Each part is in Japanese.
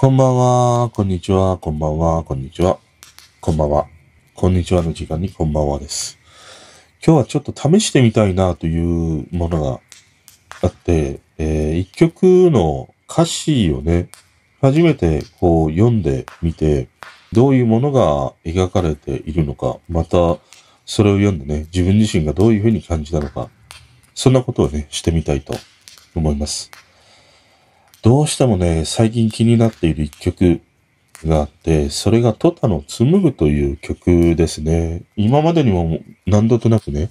こんばんは、こんにちは、こんばんは、こんにちは、こんばんは、こんにちはの時間にこんばんはです。今日はちょっと試してみたいなというものがあって、えー一曲の歌詞をね、初めてこう読んでみて、どういうものが描かれているのか、またそれを読んでね、自分自身がどういうふうに感じたのか、そんなことをね、してみたいと思います。どうしてもね、最近気になっている一曲があって、それがトタの紡ぐという曲ですね。今までにも何度となくね、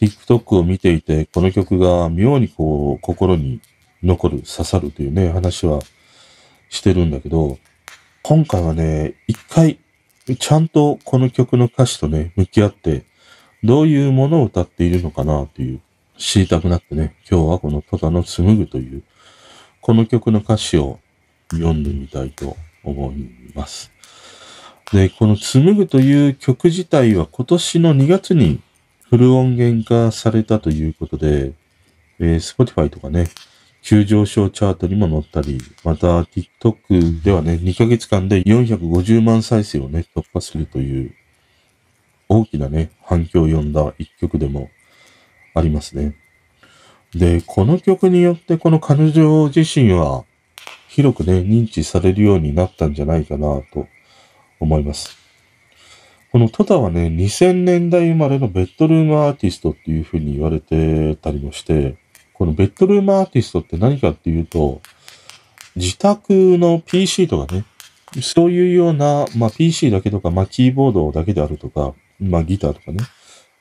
TikTok を見ていて、この曲が妙にこう、心に残る、刺さるというね、話はしてるんだけど、今回はね、一回、ちゃんとこの曲の歌詞とね、向き合って、どういうものを歌っているのかなという、知りたくなってね、今日はこのトタの紡ぐという、この曲の歌詞を読んでみたいと思います。で、この紡ぐという曲自体は今年の2月にフル音源化されたということで、えー Spotify とかね、急上昇チャートにも載ったり、また TikTok ではね、2ヶ月間で450万再生をね、突破するという大きなね、反響を呼んだ一曲でもありますね。で、この曲によってこの彼女自身は広くね、認知されるようになったんじゃないかなと思います。このトタはね、2000年代生まれのベッドルームアーティストっていう風に言われてたりもして、このベッドルームアーティストって何かっていうと、自宅の PC とかね、そういうような、まあ PC だけとか、まあキーボードだけであるとか、まあギターとかね、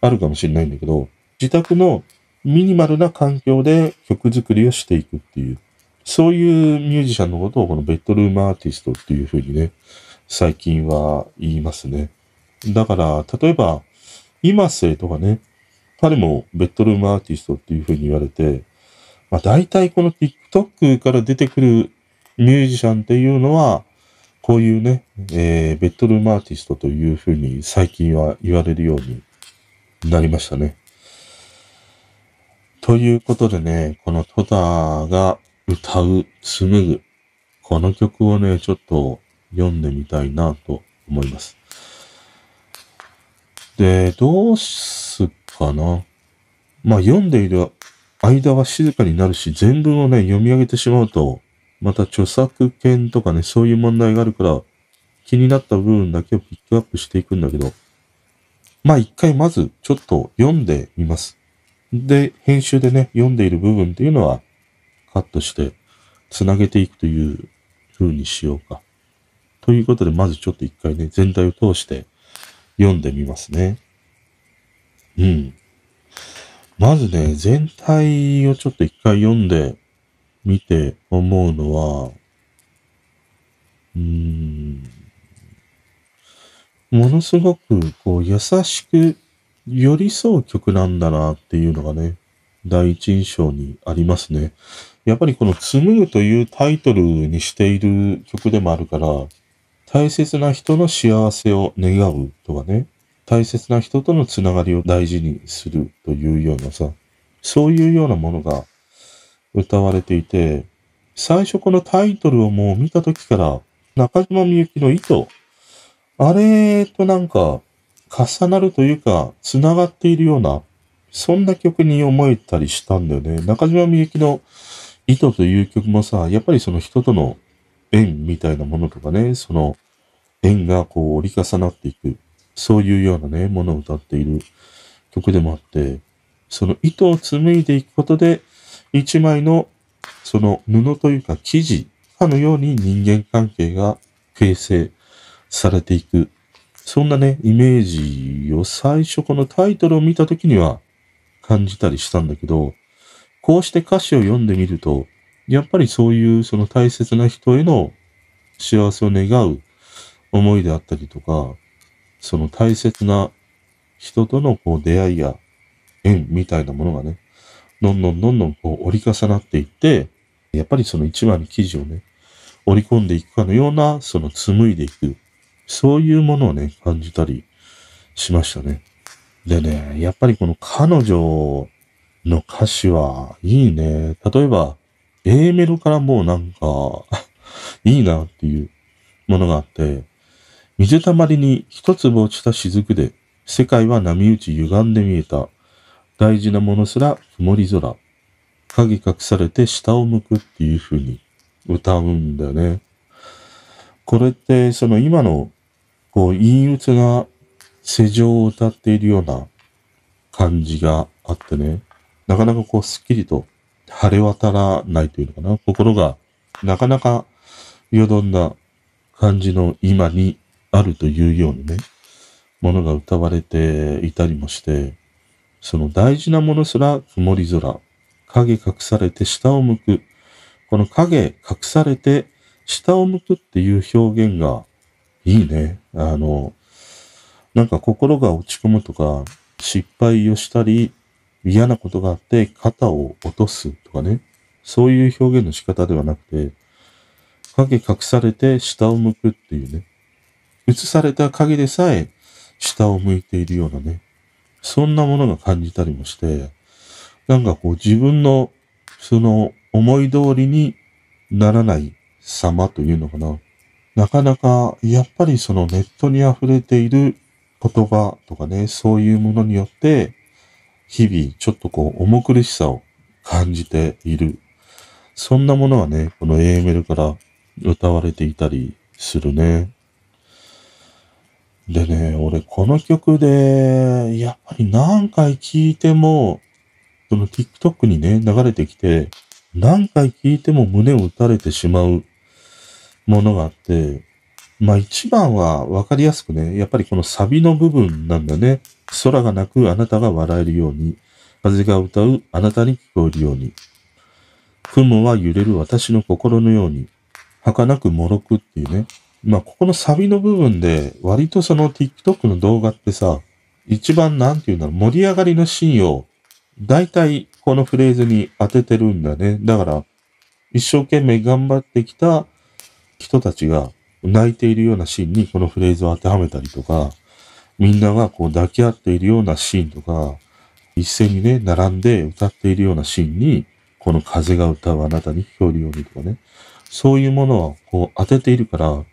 あるかもしれないんだけど、自宅のミニマルな環境で曲作りをしていくっていう、そういうミュージシャンのことをこのベッドルームアーティストっていう風にね、最近は言いますね。だから、例えば、今瀬とかね、彼もベッドルームアーティストっていう風に言われて、まあ大体この TikTok から出てくるミュージシャンっていうのは、こういうね、えーベッドルームアーティストという風に最近は言われるようになりましたね。ということでね、このトタが歌う紡ぐ、この曲をね、ちょっと読んでみたいなと思います。で、どうすっかな？まあ読んでいる間は静かになるし、全文をね、読み上げてしまうと、また著作権とかね、そういう問題があるから、気になった部分だけをピックアップしていくんだけど、まあ一回まずちょっと読んでみます。で、編集でね、読んでいる部分っていうのはカットして、つなげていくという風にしようか。ということで、まずちょっと一回ね、全体を通して読んでみますね。うん。まずね、全体をちょっと一回読んでみて思うのは、うーん、ものすごくこう優しく寄り添う曲なんだなっていうのがね、第一印象にありますね。やっぱりこの紡ぐというタイトルにしている曲でもあるから、大切な人の幸せを願うとかね、大切な人とのつながりを大事にするというようなさ、そういうようなものが歌われていて、最初このタイトルをもう見た時から、中島みゆきの糸、あれとなんか重なるというか、繋がっているような、そんな曲に思えたりしたんだよね。中島みゆきの糸という曲もさ、やっぱりその人との縁みたいなものとかね、その縁がこう折り重なっていく、そういうようなね、ものを歌っている曲でもあって、その糸を紡いでいくことで、一枚のその布というか生地かのように人間関係が形成されていく。そんなね、イメージを最初このタイトルを見た時には感じたりしたんだけど、こうして歌詞を読んでみると、やっぱりそういうその大切な人への幸せを願う思いであったりとか、その大切な人とのこう出会いや縁みたいなものがね、どんどんどんどんこう折り重なっていって、やっぱりその一枚の生地をね、織り込んでいくかのような、その紡いでいく、そういうものをね、感じたりしましたね。でね、やっぱりこの彼女の歌詞はいいね。例えば、A メロからもうなんか、いいなっていうものがあって、水たまりに一粒落ちた雫で、世界は波打ち歪んで見えた。大事なものすら曇り空。影隠されて下を向くっていう風に歌うんだよね。これってその今のこう陰鬱な世情を歌っているような感じがあってね、なかなかこうスッキリと晴れ渡らないというのかな。心がなかなかよどんだ感じの今にあるというようにね、ものが歌われていたりもして、その大事なものすら曇り空、影隠されて下を向く。この影隠されて下を向くっていう表現がいいね。あの、なんか心が落ち込むとか、失敗をしたり、嫌なことがあって肩を落とすとかね。そういう表現の仕方ではなくて、影隠されて下を向くっていうね。映された影でさえ下を向いているようなね。そんなものが感じたりもして、なんかこう自分のその思い通りにならない様というのかな。なかなかやっぱりそのネットに溢れている言葉とかね、そういうものによって、日々ちょっとこう重苦しさを感じている。そんなものはね、この AML から歌われていたりするね。でね、俺この曲で、やっぱり何回聴いても、その TikTok にね、流れてきて、何回聴いても胸を打たれてしまうものがあって、まあ一番はわかりやすくね、やっぱりこのサビの部分なんだね。空が泣くあなたが笑えるように、風が歌うあなたに聞こえるように、雲は揺れる私の心のように、儚くもろくっていうね。まあここのサビの部分で、割とその TikTok の動画ってさ、一番なんていうんだろう、盛り上がりのシーンを、大体このフレーズに当ててるんだね。だから、一生懸命頑張ってきた人たちが泣いているようなシーンにこのフレーズを当てはめたりとか、みんながこう抱き合っているようなシーンとか、一斉にね、並んで歌っているようなシーンに、この風が歌うあなたに聞こえるようにとかね、そういうものをこう当てているから、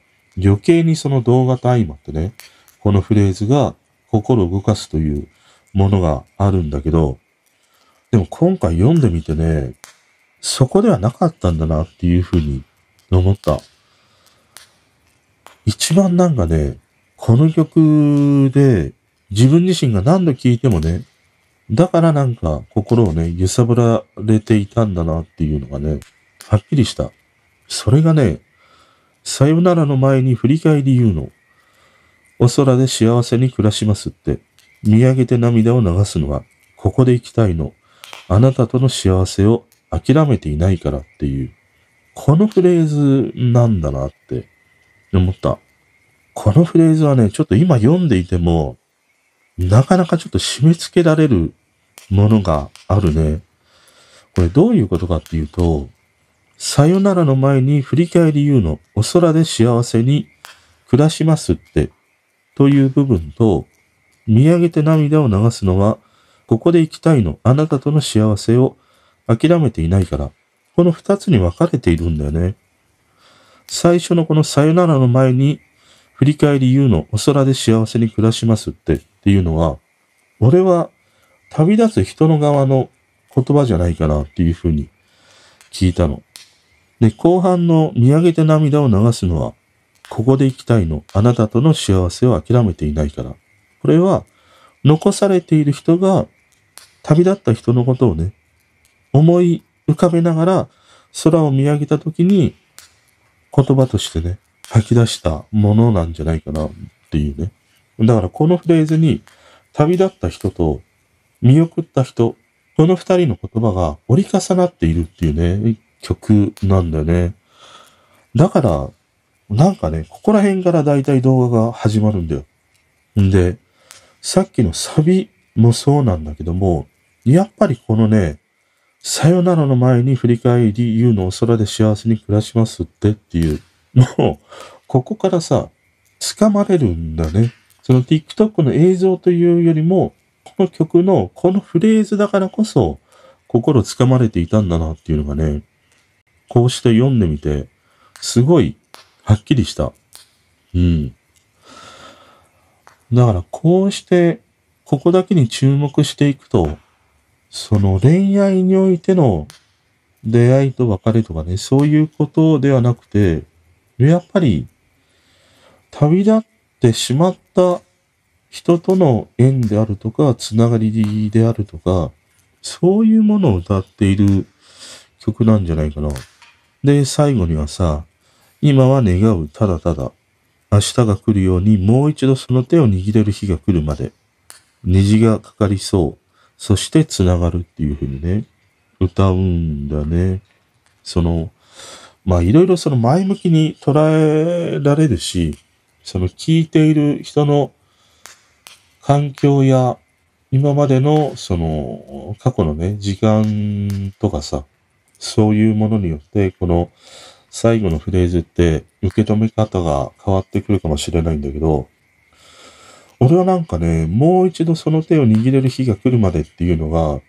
余計にその動画と相まってね、このフレーズが心を動かすというものがあるんだけど、でも今回読んでみてね、そこではなかったんだなっていうふうに思った。一番なんかね、この曲で自分自身が何度聴いてもね、だからなんか心をね、揺さぶられていたんだなっていうのがね、はっきりした。それがね、さよならの前に振り返り言うの。お空で幸せに暮らしますって、見上げて涙を流すのは、ここで行きたいの。あなたとの幸せを諦めていないからっていう、このフレーズなんだなってって思った。このフレーズはね、ちょっと今読んでいても、なかなかちょっと締め付けられるものがあるね。これどういうことかっていうと、さよならの前に振り返り言うの、お空で幸せに暮らしますって、という部分と、見上げて涙を流すのは、ここで行きたいの、あなたとの幸せを諦めていないから、この二つに分かれているんだよね。最初のこのさよならの前に振り返り言うの、お空で幸せに暮らしますってっていうのは、俺は旅立つ人の側の言葉じゃないかなっていうふうに聞いたの。で、後半の見上げて涙を流すのは、ここで行きたいの、あなたとの幸せを諦めていないから。これは、残されている人が、旅立った人のことをね、思い浮かべながら空を見上げたときに、言葉としてね、吐き出したものなんじゃないかなっていうね。だからこのフレーズに旅立った人と見送った人、この二人の言葉が折り重なっているっていうね、曲なんだよね。だから、なんかね、ここら辺からだいたい動画が始まるんだよ。んで、さっきのサビもそうなんだけども、やっぱりこのね、さよならの前に振り返り言うのを空で幸せに暮らしますってっていうもう、ここからさ、掴まれるんだね。その TikTok の映像というよりも、この曲のこのフレーズだからこそ、心掴まれていたんだなっていうのがね、こうして読んでみて、すごいはっきりした。うん。だからこうして、ここだけに注目していくと、その恋愛においての出会いと別れとかね、そういうことではなくて、やっぱり旅立ってしまった人との縁であるとか、つながりであるとか、そういうものを歌っている曲なんじゃないかな。で、最後にはさ、今は願うただただ、明日が来るようにもう一度その手を握れる日が来るまで、虹がかかりそう、そして繋がるっていう風にね、歌うんだね。その、まあいろいろその前向きに捉えられるし、その聞いている人の環境や今までのその過去のね、時間とかさ、そういうものによって、この最後のフレーズって受け止め方が変わってくるかもしれないんだけど、俺はなんかね、もう一度その手を握れる日が来るまでっていうのが、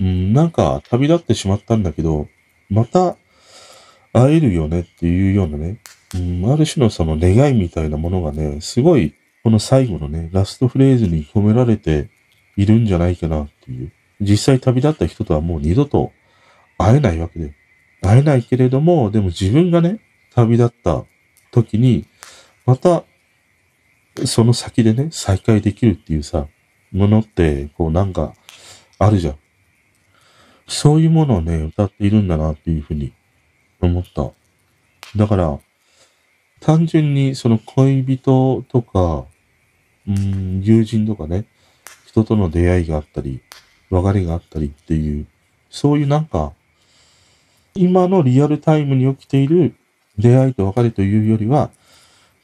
うん、なんか旅立ってしまったんだけど、また会えるよねっていうようなね、うん、ある種のその願いみたいなものがね、すごいこの最後のね、ラストフレーズに込められているんじゃないかなっていう。実際旅立った人とはもう二度と会えないわけで。会えないけれども、でも自分がね、旅立った時に、また、その先でね、再会できるっていうさ、ものって、こうなんか、あるじゃん。そういうものをね、歌っているんだなっていうふうに思った。だから、単純にその恋人とか、うん、友人とかね、人との出会いがあったり、別れがあったりっていう、そういうなんか、今のリアルタイムに起きている出会いと別れというよりは、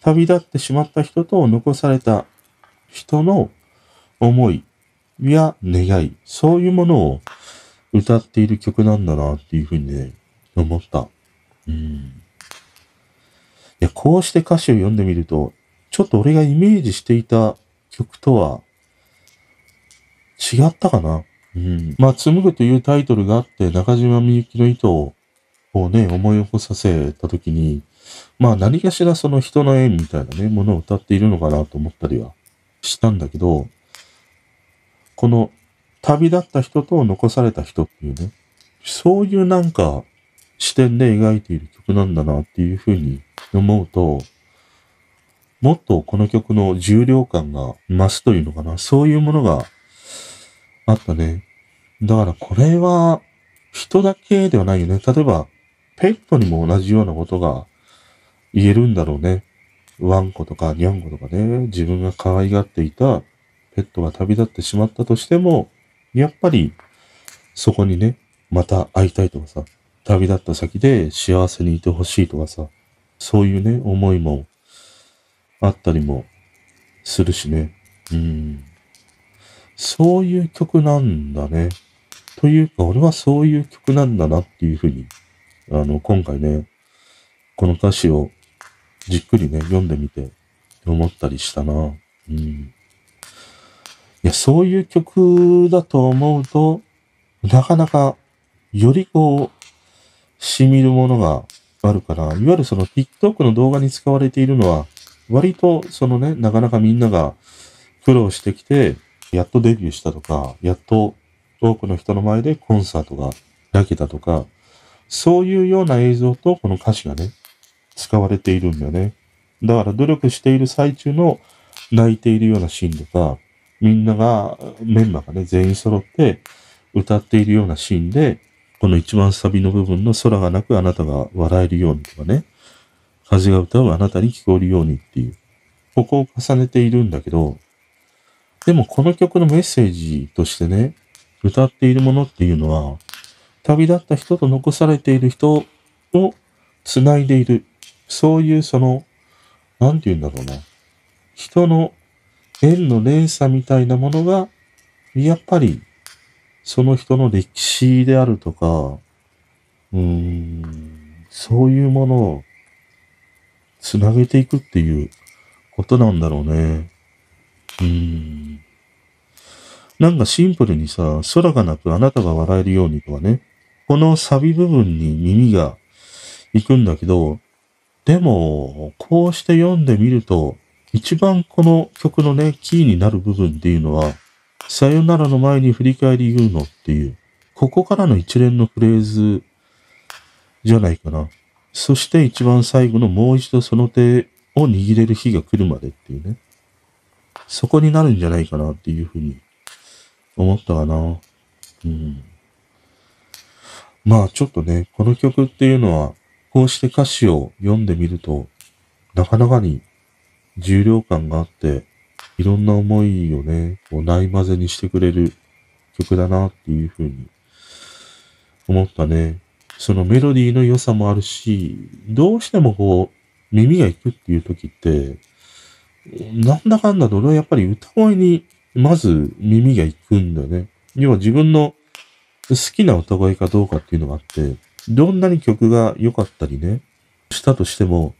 旅立ってしまった人と残された人の思いや願い、そういうものを歌っている曲なんだなっていうふうにね、思った。うん。いや、こうして歌詞を読んでみると、ちょっと俺がイメージしていた曲とは違ったかな。うん。まあ、紡ぐというタイトルがあって、中島みゆきの糸ををね、思い起こさせたときに、まあ何かしらその人の縁みたいなね、ものを歌っているのかなと思ったりはしたんだけど、この旅立った人と残された人っていうね、そういうなんか視点で描いている曲なんだなっていうふうに思うと、もっとこの曲の重量感が増すというのかな、そういうものがあったね。だからこれは人だけではないよね。例えば、ペットにも同じようなことが言えるんだろうね。ワンコとかニャンコとかね、自分が可愛がっていたペットが旅立ってしまったとしても、やっぱりそこにね、また会いたいとかさ、旅立った先で幸せにいてほしいとかさ、そういうね、思いもあったりもするしね。うん。そういう曲なんだね。というか、俺はそういう曲なんだなっていうふうにあの、今回ね、この歌詞をじっくりね、読んでみて思ったりしたな。うん。いや、そういう曲だと思うと、なかなか、よりこう、染みるものがあるから、いわゆるその TikTok の動画に使われているのは、割とそのね、なかなかみんなが苦労してきて、やっとデビューしたとか、やっと多くの人の前でコンサートが開けたとか、そういうような映像とこの歌詞がね、使われているんだよね。だから努力している最中の泣いているようなシーンとか、みんなが、メンバーがね、全員揃って歌っているようなシーンで、この一番サビの部分の空がなくあなたが笑えるようにとかね、風が歌うあなたに聞こえるようにっていう、ここを重ねているんだけど、でもこの曲のメッセージとしてね、歌っているものっていうのは、旅立った人と残されている人を繋いでいる。そういうその、なんて言うんだろうな。人の縁の連鎖みたいなものが、やっぱり、その人の歴史であるとか、うーん、そういうものを繋げていくっていうことなんだろうね。うーん。なんかシンプルにさ、空がなくあなたが笑えるようにとかね。このサビ部分に耳が行くんだけど、でも、こうして読んでみると、一番この曲のね、キーになる部分っていうのは、さよならの前に振り返り言うのっていう、ここからの一連のフレーズじゃないかな。そして一番最後のもう一度その手を握れる日が来るまでっていうね。そこになるんじゃないかなっていうふうに思ったかな。うん。まあちょっとね、この曲っていうのは、こうして歌詞を読んでみると、なかなかに重量感があって、いろんな思いをね、こうない混ぜにしてくれる曲だなっていうふうに思ったね。そのメロディーの良さもあるし、どうしてもこう、耳が行くっていう時って、なんだかんだと俺はやっぱり歌声にまず耳が行くんだよね。要は自分の好きな歌声かどうかっていうのがあって、どんなに曲が良かったりね、したとしても、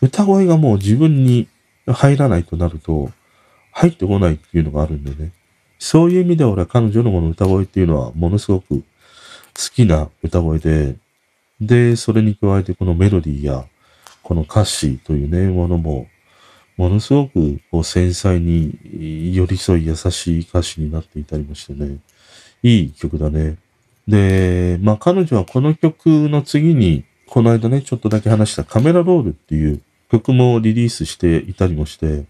歌声がもう自分に入らないとなると、入ってこないっていうのがあるんでね。そういう意味で俺は彼女のこの歌声っていうのはものすごく好きな歌声で、で、それに加えてこのメロディーや、この歌詞というね、ものも、ものすごくこう繊細に寄り添い優しい歌詞になっていたりもしてね、いい曲だね。で、まあ彼女はこの曲の次に、この間ね、ちょっとだけ話したカメラロールっていう曲もリリースしていたりもして、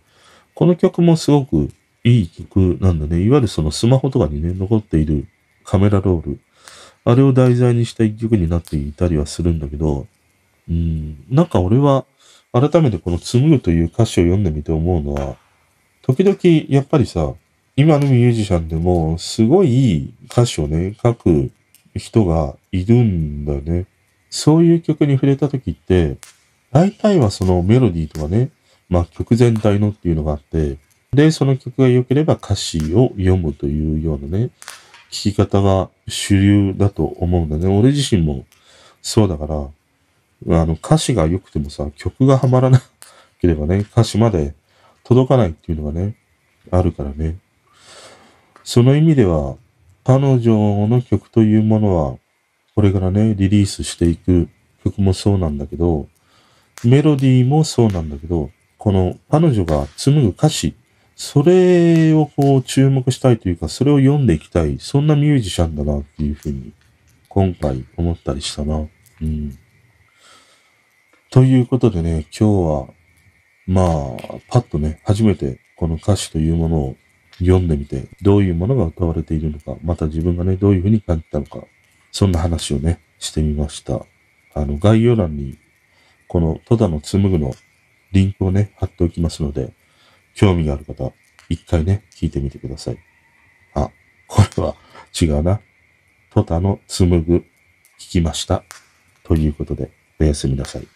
この曲もすごくいい曲なんだね。いわゆるそのスマホとかにね、残っているカメラロール。あれを題材にした一曲になっていたりはするんだけど、うん、なんか俺は改めてこの紡ぐという歌詞を読んでみて思うのは、時々やっぱりさ、今のミュージシャンでもすごいいい歌詞をね、書く人がいるんだよね。そういう曲に触れた時って、大体はそのメロディーとかね、まあ曲全体のっていうのがあって、で、その曲が良ければ歌詞を読むというようなね、聞き方が主流だと思うんだね。俺自身もそうだから、あの歌詞が良くてもさ、曲がハマらなければね、歌詞まで届かないっていうのがね、あるからね。その意味では、彼女の曲というものは、これからね、リリースしていく曲もそうなんだけど、メロディーもそうなんだけど、この彼女が紡ぐ歌詞、それをこう注目したいというか、それを読んでいきたい、そんなミュージシャンだなっていうふうに、今回思ったりしたな。うん。ということでね、今日は、まあ、パッとね、初めてこの歌詞というものを読んでみて、どういうものが歌われているのか、また自分がね、どういうふうに感じたのか、そんな話をね、してみました。あの、概要欄に、この戸田の紡ぐのリンクをね、貼っておきますので、興味がある方、一回ね、聞いてみてください。あ、これは違うな。戸田の紡ぐ、聞きました。ということで、おやすみなさい。